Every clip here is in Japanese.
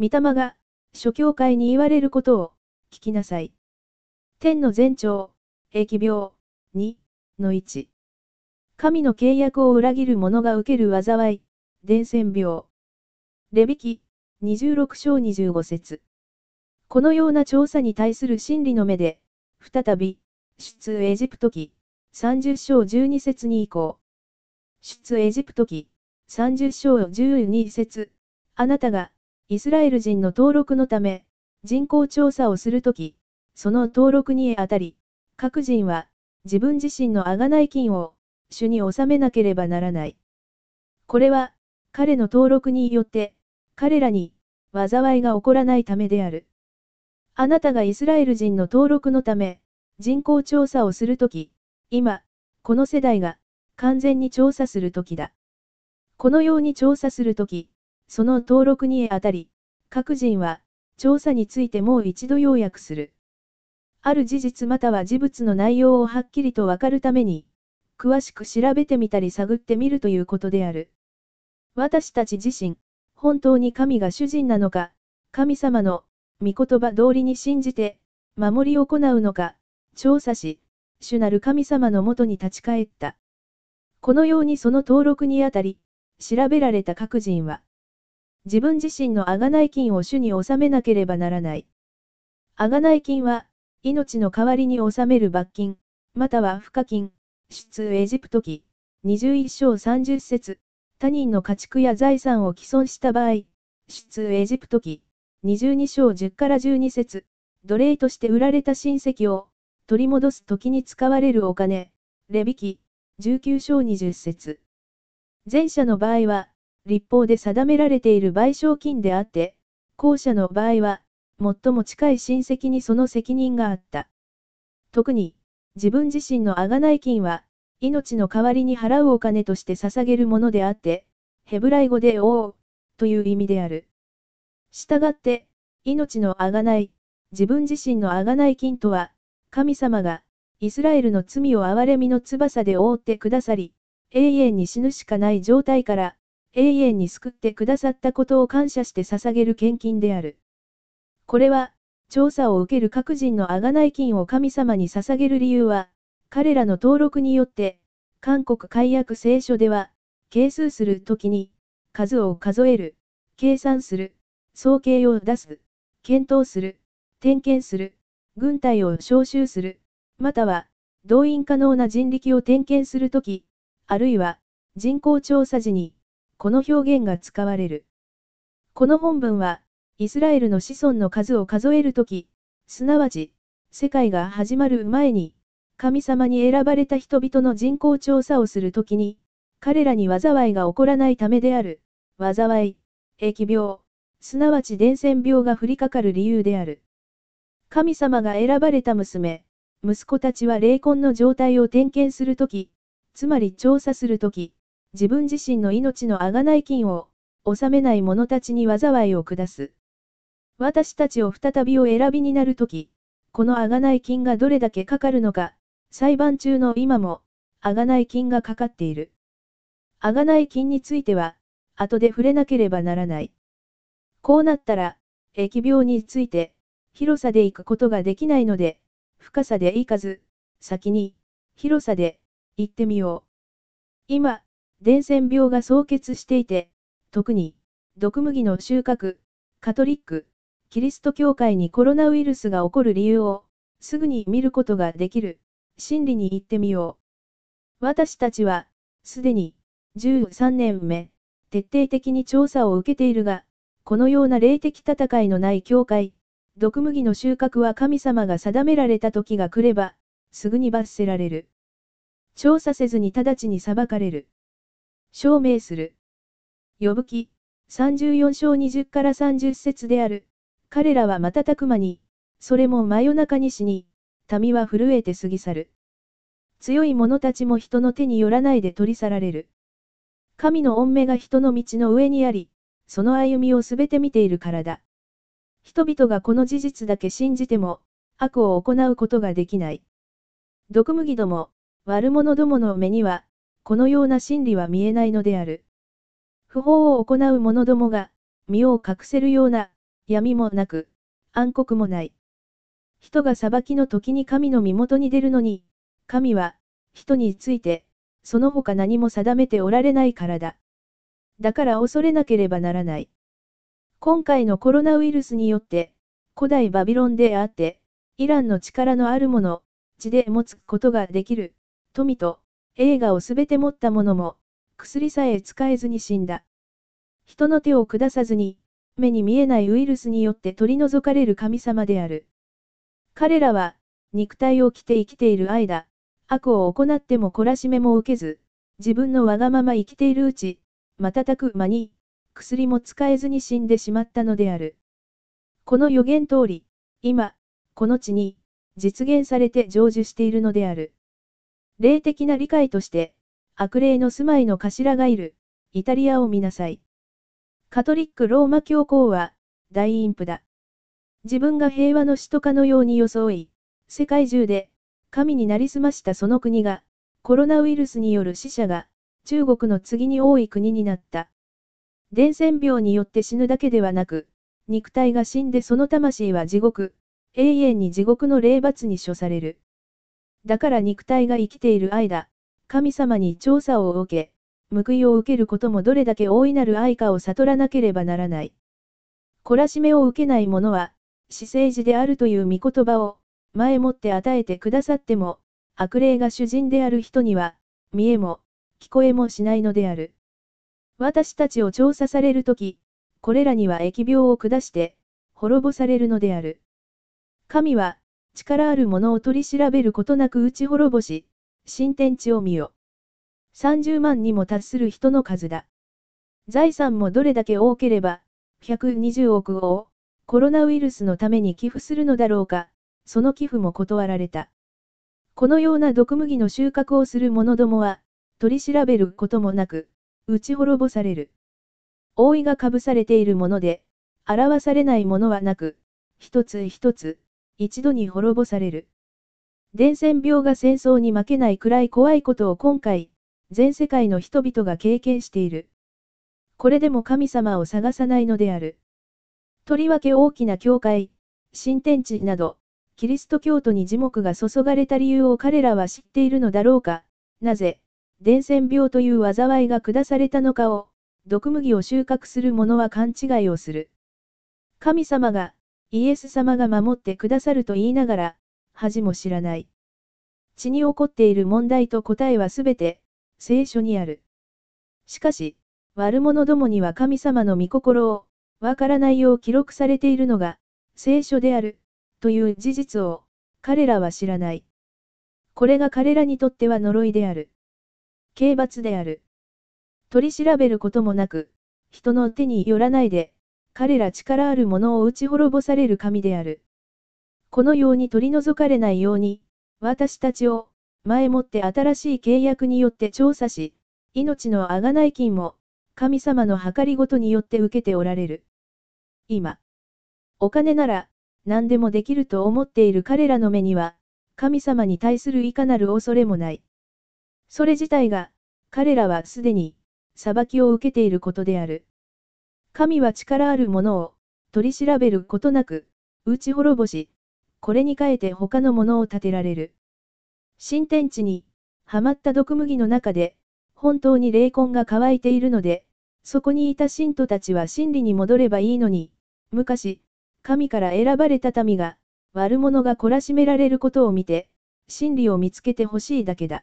御霊が、諸教会に言われることを、聞きなさい。天の前兆、疫病、2、の1。神の契約を裏切る者が受ける災い、伝染病。レビキ、26章25節このような調査に対する真理の目で、再び、出エジプト記、30章12節に移行。出エジプト記、30章12節あなたが、イスラエル人の登録のため、人口調査をするとき、その登録にあたり、各人は、自分自身の贖い金を、主に納めなければならない。これは、彼の登録によって、彼らに、災いが起こらないためである。あなたがイスラエル人の登録のため、人口調査をするとき、今、この世代が、完全に調査するときだ。このように調査するとき、その登録にあたり、各人は、調査についてもう一度要約する。ある事実または事物の内容をはっきりとわかるために、詳しく調べてみたり探ってみるということである。私たち自身、本当に神が主人なのか、神様の御言葉通りに信じて、守り行うのか、調査し、主なる神様のもとに立ち返った。このようにその登録にあたり、調べられた各人は、自分自身の贖い金を主に納めなければならない。贖い金は、命の代わりに納める罰金、または賦課金、出エジプト記、21章30節。他人の家畜や財産を既存した場合、出エジプト記、22章10から12節。奴隷として売られた親戚を取り戻す時に使われるお金、レビキ、19章20節。前者の場合は、立法で定められている賠償金であって、後者の場合は、最も近い親戚にその責任があった。特に、自分自身の贖い金は、命の代わりに払うお金として捧げるものであって、ヘブライ語で王という意味である。したがって、命のあがない、自分自身のあがない金とは、神様が、イスラエルの罪を憐れみの翼で覆ってくださり、永遠に死ぬしかない状態から、永遠に救ってくださったことを感謝して捧げる献金である。これは、調査を受ける各人のあがない金を神様に捧げる理由は、彼らの登録によって、韓国解約聖書では、係数するときに、数を数える、計算する、総計を出す、検討する、点検する、軍隊を招集する、または、動員可能な人力を点検するとき、あるいは、人口調査時に、この表現が使われる。この本文は、イスラエルの子孫の数を数えるとき、すなわち、世界が始まる前に、神様に選ばれた人々の人口調査をするときに、彼らに災いが起こらないためである、災い、疫病、すなわち伝染病が降りかかる理由である。神様が選ばれた娘、息子たちは霊魂の状態を点検するとき、つまり調査するとき、自分自身の命の贖い金を、納めない者たちに災いを下す。私たちを再びを選びになるとき、この贖い金がどれだけかかるのか、裁判中の今も、贖い金がかかっている。贖い金については、後で触れなければならない。こうなったら、疫病について、広さで行くことができないので、深さで行かず、先に、広さで、行ってみよう。今、伝染病が総結していて、特に、毒麦の収穫、カトリック、キリスト教会にコロナウイルスが起こる理由を、すぐに見ることができる、真理に行ってみよう。私たちは、すでに、13年目、徹底的に調査を受けているが、このような霊的戦いのない教会、毒麦の収穫は神様が定められた時が来れば、すぐに罰せられる。調査せずに直ちに裁かれる。証明する。呼ぶ記、34章20から30節である。彼らは瞬く間に、それも真夜中に死に、民は震えて過ぎ去る。強い者たちも人の手によらないで取り去られる。神の恩目が人の道の上にあり、その歩みをすべて見ているからだ。人々がこの事実だけ信じても、悪を行うことができない。毒麦ども、悪者どもの目には、このような真理は見えないのである。不法を行う者どもが、身を隠せるような、闇もなく、暗黒もない。人が裁きの時に神の身元に出るのに、神は、人について、その他何も定めておられないからだ。だから恐れなければならない。今回のコロナウイルスによって、古代バビロンであって、イランの力のあるもの、地で持つことができる、富と、映画をすべて持った者も、薬さえ使えずに死んだ。人の手を下さずに、目に見えないウイルスによって取り除かれる神様である。彼らは、肉体を着て生きている間、悪を行っても懲らしめも受けず、自分のわがまま生きているうち、瞬く間に、薬も使えずに死んでしまったのである。この予言通り、今、この地に、実現されて成就しているのである。霊的な理解として、悪霊の住まいの頭がいる、イタリアを見なさい。カトリックローマ教皇は、大陰譜だ。自分が平和の首都化のように装い、世界中で、神になりすましたその国が、コロナウイルスによる死者が、中国の次に多い国になった。伝染病によって死ぬだけではなく、肉体が死んでその魂は地獄、永遠に地獄の霊罰に処される。だから肉体が生きている間、神様に調査を受け、報いを受けることもどれだけ大いなる愛かを悟らなければならない。懲らしめを受けない者は、死政治であるという御言葉を、前もって与えてくださっても、悪霊が主人である人には、見えも、聞こえもしないのである。私たちを調査されるとき、これらには疫病を下して、滅ぼされるのである。神は、力ある者を取り調べることなく打ち滅ぼし、新天地を見よ。30万にも達する人の数だ。財産もどれだけ多ければ、120億を、コロナウイルスのために寄付するのだろうか、その寄付も断られた。このような毒麦の収穫をする者どもは、取り調べることもなく、打ち滅ぼされる。覆いがかぶされているもので、表されないものはなく、一つ一つ、一度に滅ぼされる。伝染病が戦争に負けないくらい怖いことを今回、全世界の人々が経験している。これでも神様を探さないのである。とりわけ大きな教会、新天地など、キリスト教徒に耳目が注がれた理由を彼らは知っているのだろうか、なぜ、伝染病という災いが下されたのかを、毒麦を収穫する者は勘違いをする。神様が、イエス様が守ってくださると言いながら、恥も知らない。血に起こっている問題と答えはすべて、聖書にある。しかし、悪者どもには神様の御心を、わからないよう記録されているのが、聖書である、という事実を、彼らは知らない。これが彼らにとっては呪いである。刑罰である。取り調べることもなく、人の手によらないで、彼ら力ある者を打ち滅ぼされる神である。このように取り除かれないように、私たちを、前もって新しい契約によって調査し、命の贖い金も、神様の計りごとによって受けておられる。今、お金なら、何でもできると思っている彼らの目には、神様に対するいかなる恐れもない。それ自体が、彼らはすでに、裁きを受けていることである。神は力あるものを、取り調べることなく、打ち滅ぼし、これに変えて他のものを建てられる。新天地に、はまった毒麦の中で、本当に霊魂が乾いているので、そこにいた信徒たちは真理に戻ればいいのに、昔、神から選ばれた民が、悪者が懲らしめられることを見て、真理を見つけてほしいだけだ。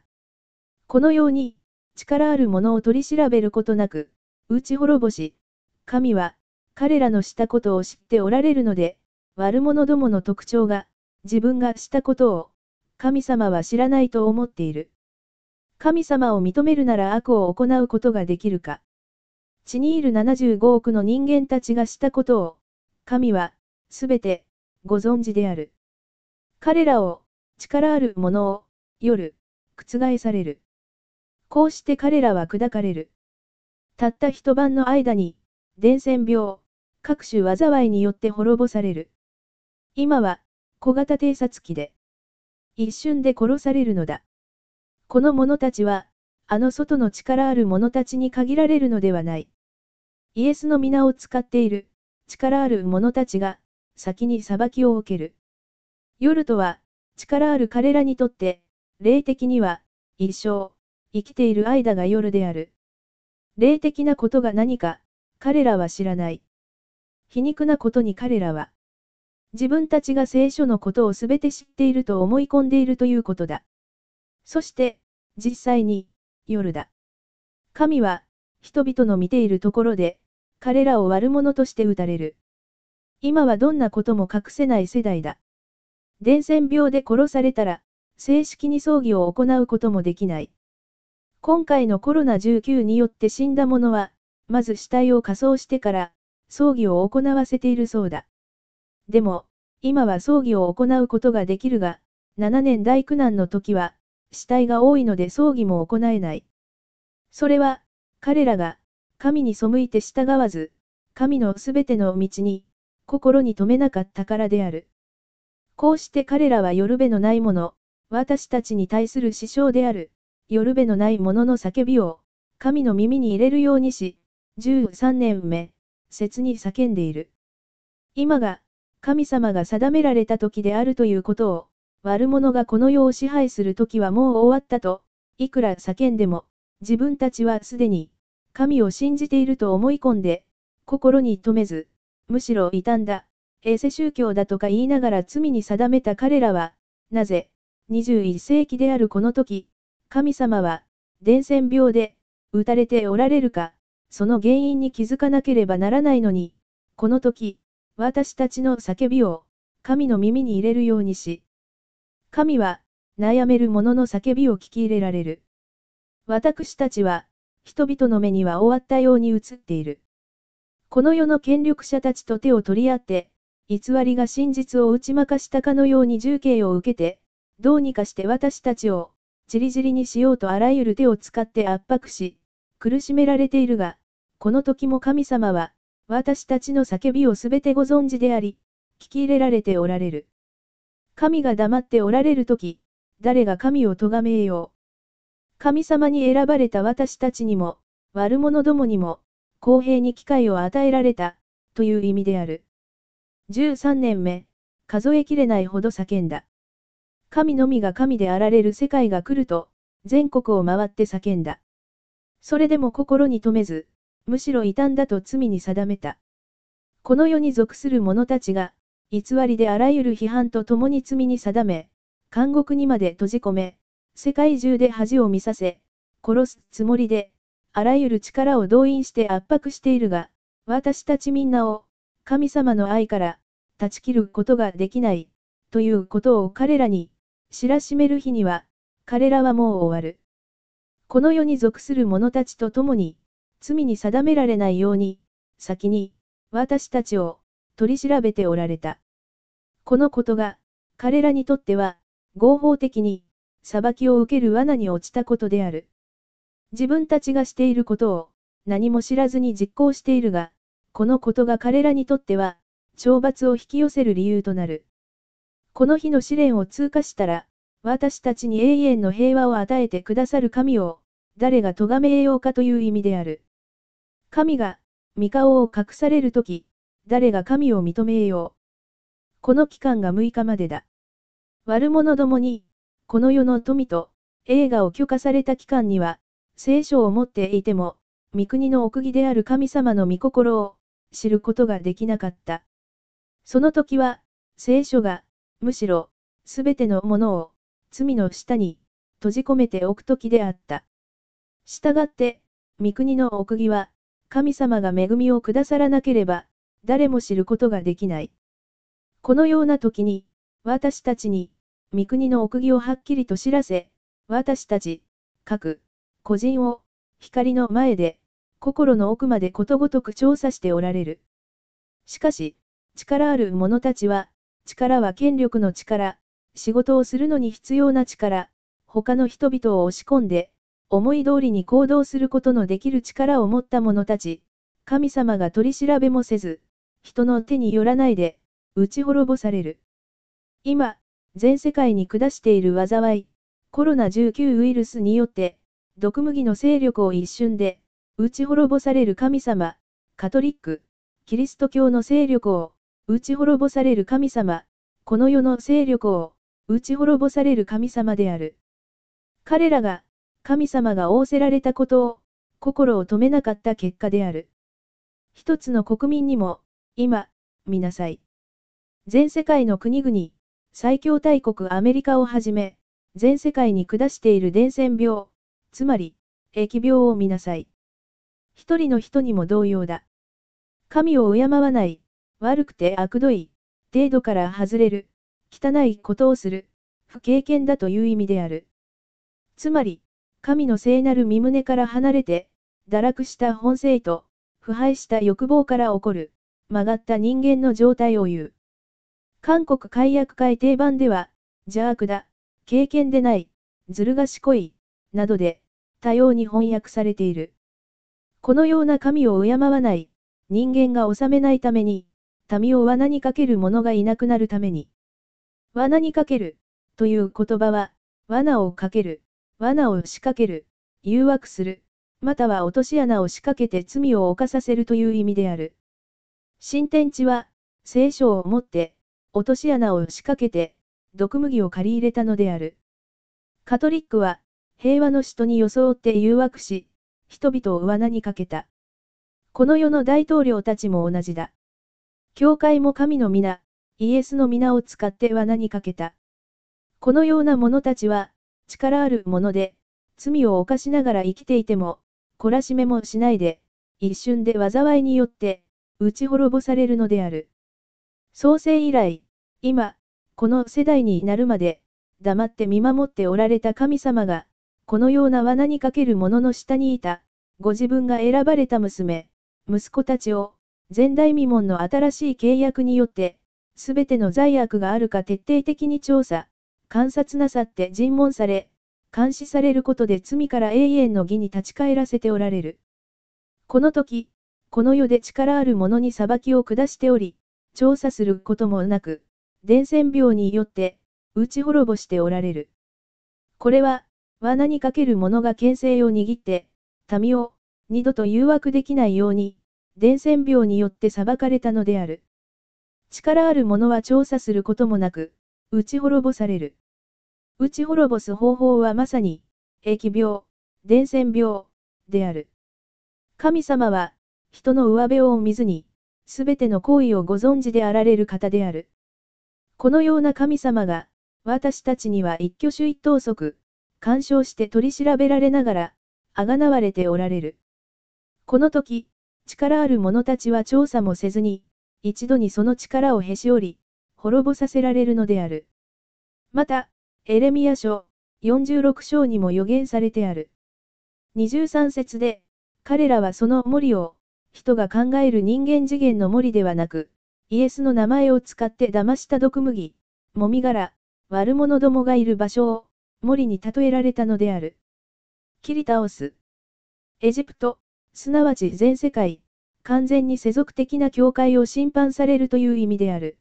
このように、力ある者を取り調べることなく、打ち滅ぼし、神は、彼らのしたことを知っておられるので、悪者どもの特徴が、自分がしたことを、神様は知らないと思っている。神様を認めるなら悪を行うことができるか。地にいる75億の人間たちがしたことを、神は、すべて、ご存知である。彼らを、力ある者を、夜、覆される。こうして彼らは砕かれる。たった一晩の間に、伝染病、各種災いによって滅ぼされる。今は、小型偵察機で、一瞬で殺されるのだ。この者たちは、あの外の力ある者たちに限られるのではない。イエスの皆を使っている、力ある者たちが、先に裁きを受ける。夜とは、力ある彼らにとって、霊的には、一生、生きている間が夜である。霊的なことが何か、彼らは知らない。皮肉なことに彼らは、自分たちが聖書のことをすべて知っていると思い込んでいるということだ。そして、実際に、夜だ。神は、人々の見ているところで、彼らを悪者として撃たれる。今はどんなことも隠せない世代だ。伝染病で殺されたら、正式に葬儀を行うこともできない。今回のコロナ19によって死んだ者は、まず死体を火葬してから、葬儀を行わせているそうだ。でも、今は葬儀を行うことができるが、7年大苦難の時は、死体が多いので葬儀も行えない。それは、彼らが、神に背いて従わず、神のすべての道に、心に留めなかったからである。こうして彼らは夜べのないもの、私たちに対する支障である、夜べのないものの叫びを、神の耳に入れるようにし、13年目、切に叫んでいる。今が、神様が定められた時であるということを、悪者がこの世を支配する時はもう終わったと、いくら叫んでも、自分たちはすでに、神を信じていると思い込んで、心に留めず、むしろ傷んだ、衛セ宗教だとか言いながら罪に定めた彼らは、なぜ、21世紀であるこの時、神様は、伝染病で、打たれておられるか、その原因に気づかなければならないのに、この時、私たちの叫びを、神の耳に入れるようにし、神は、悩める者の叫びを聞き入れられる。私たちは、人々の目には終わったように映っている。この世の権力者たちと手を取り合って、偽りが真実を打ち負かしたかのように重刑を受けて、どうにかして私たちを、じりじりにしようとあらゆる手を使って圧迫し、苦しめられているが、この時も神様は、私たちの叫びをすべてご存知であり、聞き入れられておられる。神が黙っておられる時、誰が神を咎めよう。神様に選ばれた私たちにも、悪者どもにも、公平に機会を与えられた、という意味である。13年目、数えきれないほど叫んだ。神のみが神であられる世界が来ると、全国を回って叫んだ。それでも心に留めず、むしろ傷んだと罪に定めた。この世に属する者たちが、偽りであらゆる批判と共に罪に定め、監獄にまで閉じ込め、世界中で恥を見させ、殺すつもりで、あらゆる力を動員して圧迫しているが、私たちみんなを、神様の愛から、断ち切ることができない、ということを彼らに、知らしめる日には、彼らはもう終わる。この世に属する者たちと共に、罪に定められないように、先に、私たちを、取り調べておられた。このことが、彼らにとっては、合法的に、裁きを受ける罠に落ちたことである。自分たちがしていることを、何も知らずに実行しているが、このことが彼らにとっては、懲罰を引き寄せる理由となる。この日の試練を通過したら、私たちに永遠の平和を与えてくださる神を、誰が咎めようかという意味である。神が、御顔を隠されるとき、誰が神を認めよう。この期間が6日までだ。悪者どもに、この世の富と映画を許可された期間には、聖書を持っていても、御国の奥義である神様の御心を知ることができなかった。その時は、聖書が、むしろ、すべてのものを、罪の下に、閉じ込めておく時であった。したがって、御国の奥義は、神様が恵みをくださらなければ、誰も知ることができない。このような時に、私たちに、三国の奥義をはっきりと知らせ、私たち、各、個人を、光の前で、心の奥までことごとく調査しておられる。しかし、力ある者たちは、力は権力の力、仕事をするのに必要な力、他の人々を押し込んで、思い通りに行動することのできる力を持った者たち、神様が取り調べもせず、人の手によらないで、打ち滅ぼされる。今、全世界に下している災い、コロナ19ウイルスによって、毒麦の勢力を一瞬で、打ち滅ぼされる神様、カトリック、キリスト教の勢力を、打ち滅ぼされる神様、この世の勢力を、打ち滅ぼされる神様である。彼らが、神様が仰せられたことを、心を止めなかった結果である。一つの国民にも、今、見なさい。全世界の国々、最強大国アメリカをはじめ、全世界に下している伝染病、つまり、疫病を見なさい。一人の人にも同様だ。神を敬わない、悪くて悪どい、程度から外れる、汚いことをする、不経験だという意味である。つまり、神の聖なる身胸から離れて、堕落した本性と、腐敗した欲望から起こる、曲がった人間の状態を言う。韓国解約会定番では、邪悪だ、経験でない、ずる賢い、などで、多様に翻訳されている。このような神を敬わない、人間が治めないために、民を罠にかける者がいなくなるために。罠にかける、という言葉は、罠をかける、罠を仕掛ける、誘惑する、または落とし穴を仕掛けて罪を犯させるという意味である。新天地は、聖書を持って、落とし穴を仕掛けて、毒麦を借り入れたのである。カトリックは、平和の使徒に装って誘惑し、人々を罠にかけた。この世の大統領たちも同じだ。教会も神の皆、イエスの皆を使って罠にかけた。このような者たちは、力あるもので、罪を犯しながら生きていても、懲らしめもしないで、一瞬で災いによって、打ち滅ぼされるのである。創世以来、今、この世代になるまで、黙って見守っておられた神様が、このような罠にかける者の下にいた、ご自分が選ばれた娘、息子たちを、前代未聞の新しい契約によって、すべての罪悪があるか徹底的に調査、観察なさって尋問され、監視されることで罪から永遠の義に立ち返らせておられる。この時、この世で力ある者に裁きを下しており、調査することもなく、伝染病によって、打ち滅ぼしておられる。これは、罠にかける者が牽制を握って、民を、二度と誘惑できないように、伝染病によって裁かれたのである。力ある者は調査することもなく、打ち滅ぼされる。打ち滅ぼす方法はまさに、疫病、伝染病、である。神様は、人の上辺を見ずに、すべての行為をご存知であられる方である。このような神様が、私たちには一挙手一投足、干渉して取り調べられながら、あがなわれておられる。この時、力ある者たちは調査もせずに、一度にその力をへし折り、滅ぼさせられるのである。また、エレミア書、46章にも予言されてある。23節で、彼らはその森を、人が考える人間次元の森ではなく、イエスの名前を使って騙した毒麦、もみ殻、悪者どもがいる場所を、森に例えられたのである。切り倒す。エジプト、すなわち全世界、完全に世俗的な教会を審判されるという意味である。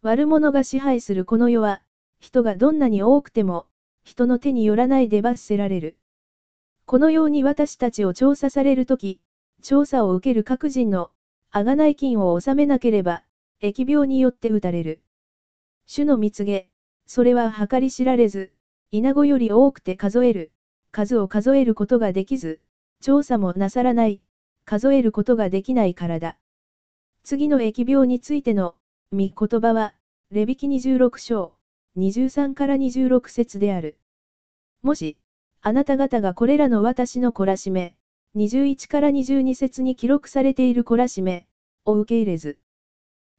悪者が支配するこの世は、人がどんなに多くても、人の手によらないで罰せられる。このように私たちを調査されるとき、調査を受ける各人の、贖い金を納めなければ、疫病によって打たれる。主の蜜げ、それは計り知られず、稲子より多くて数える、数を数えることができず、調査もなさらない、数えることができないからだ。次の疫病についての、御言葉は、レビキ26章、23から26節である。もし、あなた方がこれらの私の懲らしめ、21から22節に記録されている懲らしめ、を受け入れず。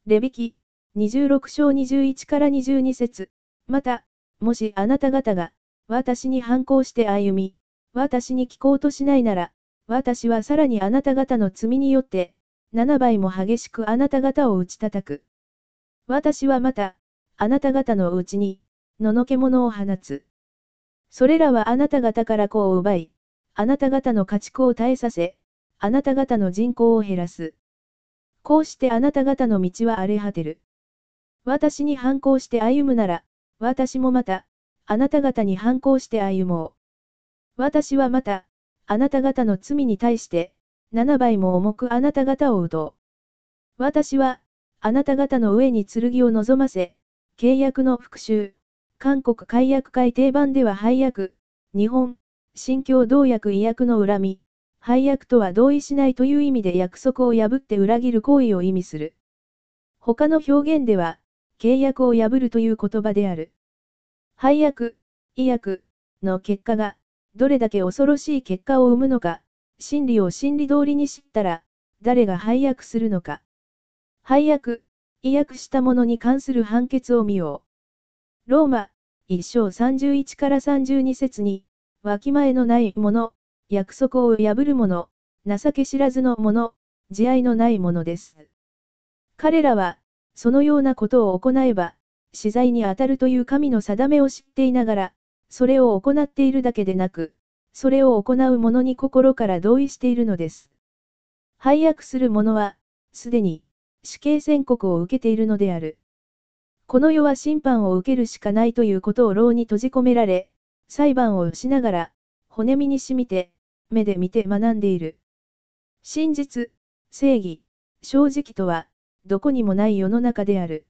レビキ、26章21から22節また、もしあなた方が、私に反抗して歩み、私に聞こうとしないなら、私はさらにあなた方の罪によって、7倍も激しくあなた方を打ち叩く。私はまた、あなた方のうちに、ののけ者を放つ。それらはあなた方から子を奪い、あなた方の家畜を絶えさせ、あなた方の人口を減らす。こうしてあなた方の道は荒れ果てる。私に反抗して歩むなら、私もまた、あなた方に反抗して歩もう。私はまた、あなた方の罪に対して、7倍も重くあなた方を打とう。私は、あなた方の上に剣を望ませ、契約の復讐、韓国解約改定版では配約、日本、新共同訳違約の恨み、配約とは同意しないという意味で約束を破って裏切る行為を意味する。他の表現では、契約を破るという言葉である。配約、違約の結果が、どれだけ恐ろしい結果を生むのか、真理を真理通りに知ったら、誰が配約するのか。配約、違約したものに関する判決を見よう。ローマ、一章31から32節に、わきまえのないもの、約束を破る者、情け知らずの者、慈愛のない者です。彼らは、そのようなことを行えば、死罪に当たるという神の定めを知っていながら、それを行っているだけでなく、それを行う者に心から同意しているのです。配約する者は、すでに、死刑宣告を受けているのである。この世は審判を受けるしかないということを牢に閉じ込められ、裁判をしながら、骨身に染みて、目で見て学んでいる。真実、正義、正直とは、どこにもない世の中である。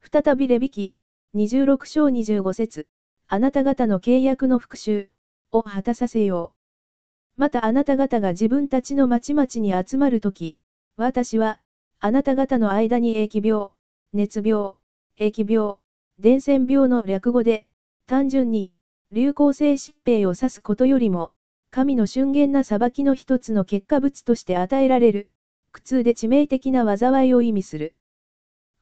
再びレビキ、26章25節あなた方の契約の復讐を果たさせよう。またあなた方が自分たちの町々に集まるとき、私は、あなた方の間に疫病、熱病、疫病、伝染病の略語で、単純に、流行性疾病を指すことよりも、神の瞬間な裁きの一つの結果物として与えられる、苦痛で致命的な災いを意味する。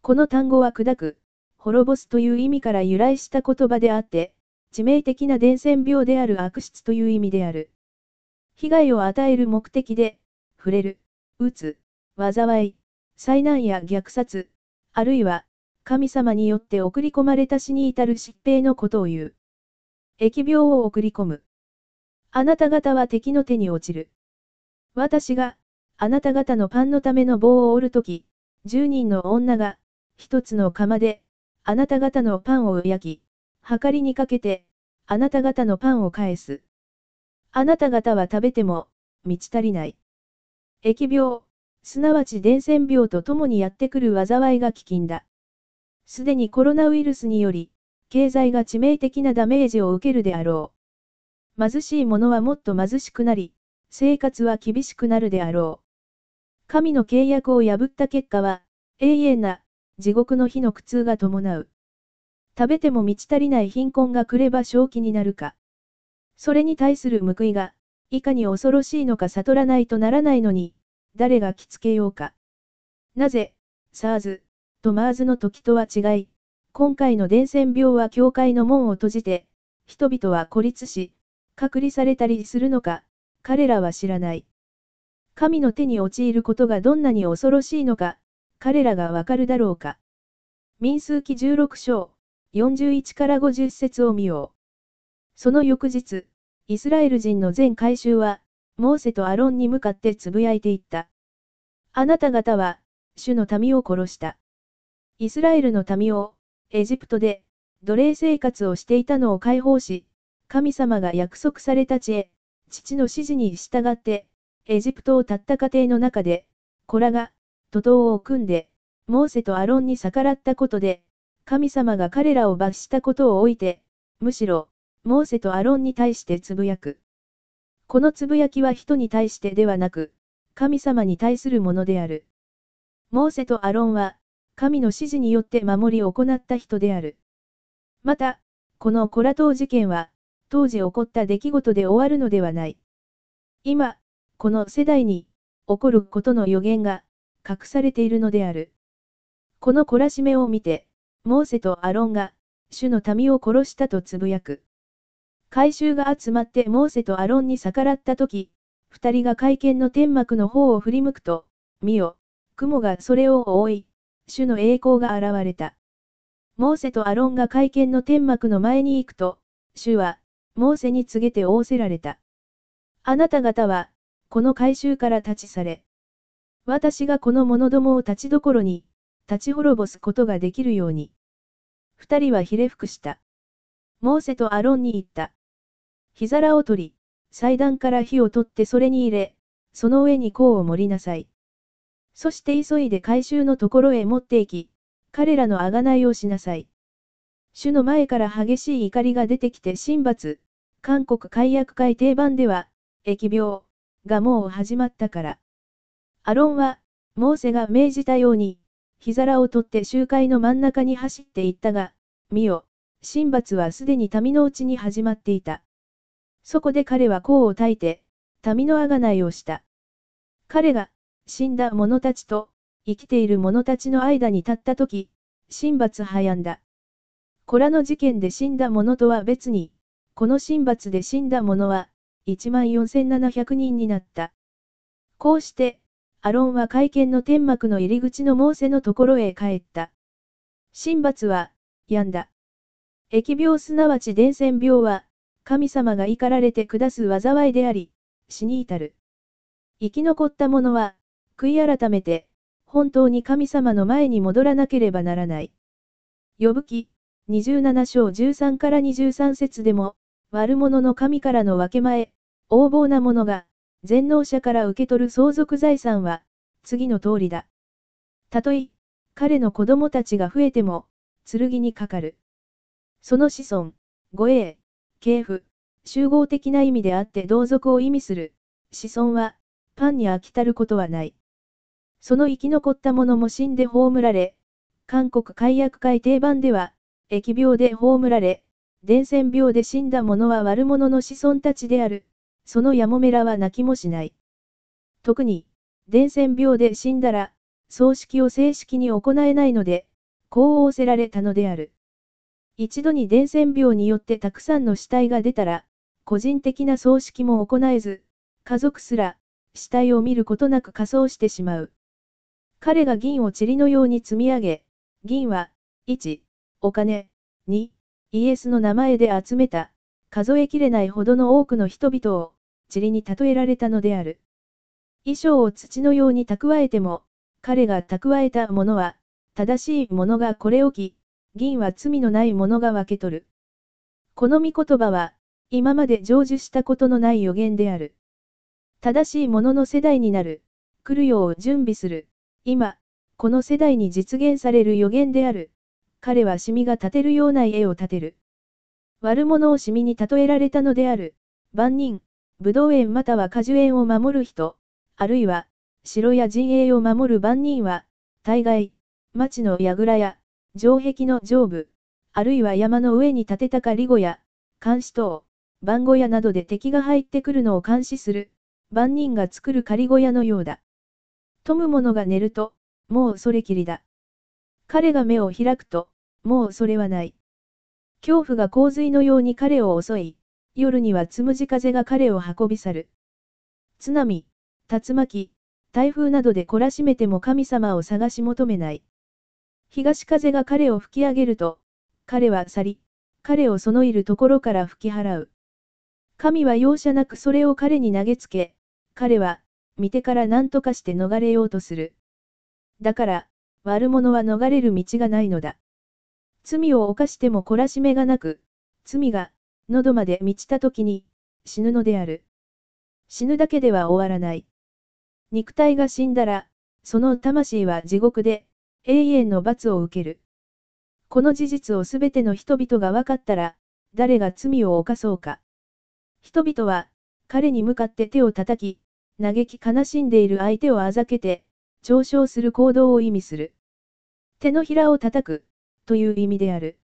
この単語は砕く、滅ぼすという意味から由来した言葉であって、致命的な伝染病である悪質という意味である。被害を与える目的で、触れる、打つ、災い、災難や虐殺、あるいは、神様によって送り込まれた死に至る疾病のことを言う。疫病を送り込む。あなた方は敵の手に落ちる。私が、あなた方のパンのための棒を折るとき、十人の女が、一つの釜で、あなた方のパンを焼き、はかりにかけて、あなた方のパンを返す。あなた方は食べても、満ち足りない。疫病、すなわち伝染病とともにやってくる災いが危険だ。すでにコロナウイルスにより、経済が致命的なダメージを受けるであろう。貧しい者はもっと貧しくなり、生活は厳しくなるであろう。神の契約を破った結果は、永遠な地獄の火の苦痛が伴う。食べても満ち足りない貧困が来れば正気になるか。それに対する報いが、いかに恐ろしいのか悟らないとならないのに、誰が着付けようか。なぜ、SARS、と MERS の時とは違い、今回の伝染病は教会の門を閉じて、人々は孤立し、隔離されたりするのか、彼らは知らない。神の手に陥ることがどんなに恐ろしいのか、彼らがわかるだろうか。民数記16章、41から50節を見よう。その翌日、イスラエル人の全回収は、モーセとアロンに向かってつぶやいていった。あなた方は、主の民を殺した。イスラエルの民を、エジプトで、奴隷生活をしていたのを解放し、神様が約束された地へ、父の指示に従って、エジプトを立った過程の中で、子らが、徒党を組んで、モーセとアロンに逆らったことで、神様が彼らを罰したことを置いて、むしろ、モーセとアロンに対してつぶやく。このつぶやきは人に対してではなく、神様に対するものである。モーセとアロンは、神の指示によって守り行った人である。また、このコラ島事件は、当時起こった出来事で終わるのではない。今、この世代に、起こることの予言が、隠されているのである。この懲らしめを見て、モーセとアロンが、主の民を殺したとつぶやく。回収が集まってモーセとアロンに逆らったとき、二人が会見の天幕の方を振り向くと、見よ、雲がそれを覆い、主の栄光が現れた。モーセとアロンが会見の天幕の前に行くと、主は、モーセに告げて仰せられた。あなた方は、この回収から立ち去れ。私がこの者どもを立ちどころに、立ち滅ぼすことができるように。二人はひれ伏した。モーセとアロンに言った。火皿を取り、祭壇から火を取ってそれに入れ、その上に香を盛りなさい。そして急いで回収のところへ持って行き、彼らの贖いをしなさい。主の前から激しい怒りが出てきて神罰、韓国解約会定番では、疫病がもう始まったから。アロンは、モーセが命じたように、火皿を取って集会の真ん中に走っていったが、見よ、神罰はすでに民のうちに始まっていた。そこで彼は甲を焚いて、民の贖いをした。彼が、死んだ者たちと、生きている者たちの間に立ったとき、神罰はやんだ。コラの事件で死んだ者とは別に、この神罰で死んだ者は、14,700人になった。こうして、アロンは会見の天幕の入り口のモーセのところへ帰った。神罰は、病んだ。疫病すなわち伝染病は、神様が怒られて下す災いであり、死に至る。生き残った者は、悔い改めて、本当に神様の前に戻らなければならない。呼ぶ記、27章13から23節でも、悪者の神からの分け前、横暴な者が、全能者から受け取る相続財産は、次の通りだ。たとえ、彼の子供たちが増えても、剣にかかる。その子孫、護衛、系譜、集合的な意味であって同族を意味する、子孫は、パンに飽きたることはない。その生き残った者も死んで葬られ、韓国解約会定番では、疫病で葬られ、伝染病で死んだ者は悪者の子孫たちである。そのやもめらは泣きもしない。特に、伝染病で死んだら、葬式を正式に行えないので、こう仰せられたのである。一度に伝染病によってたくさんの死体が出たら、個人的な葬式も行えず、家族すら、死体を見ることなく仮装してしまう。彼が銀を塵のように積み上げ、銀は、1、お金、2、イエスの名前で集めた、数えきれないほどの多くの人々を、塵に例えられたのである。衣装を土のように蓄えても、彼が蓄えたものは、正しいものがこれ置き、銀は罪のないものが分け取る。この御言葉は、今まで成就したことのない予言である。正しいものの世代になる、来るよう準備する。今、この世代に実現される予言である。彼はシミが立てるような家を建てる。悪者をシミに例えられたのである。万人、武道園または果樹園を守る人、あるいは、城や陣営を守る万人は、大概、町の櫓や、城壁の上部、あるいは山の上に建てたかり小屋、監視塔、番小屋などで敵が入ってくるのを監視する、万人が作る仮小屋のようだ。富む者が寝ると、もうそれきりだ。彼が目を開くと、もうそれはない。恐怖が洪水のように彼を襲い、夜にはつむじ風が彼を運び去る。津波、竜巻、台風などで懲らしめても神様を探し求めない。東風が彼を吹き上げると、彼は去り、彼をそのいるところから吹き払う。神は容赦なくそれを彼に投げつけ、彼は、見てから何とかして逃れようとする。だから、悪者は逃れる道がないのだ。罪を犯しても懲らしめがなく、罪が、喉まで満ちた時に、死ぬのである。死ぬだけでは終わらない。肉体が死んだら、その魂は地獄で、永遠の罰を受ける。この事実をすべての人々が分かったら、誰が罪を犯そうか。人々は、彼に向かって手を叩き、嘆き悲しんでいる相手をあざけて、嘲笑する行動を意味する。手のひらを叩く、という意味である。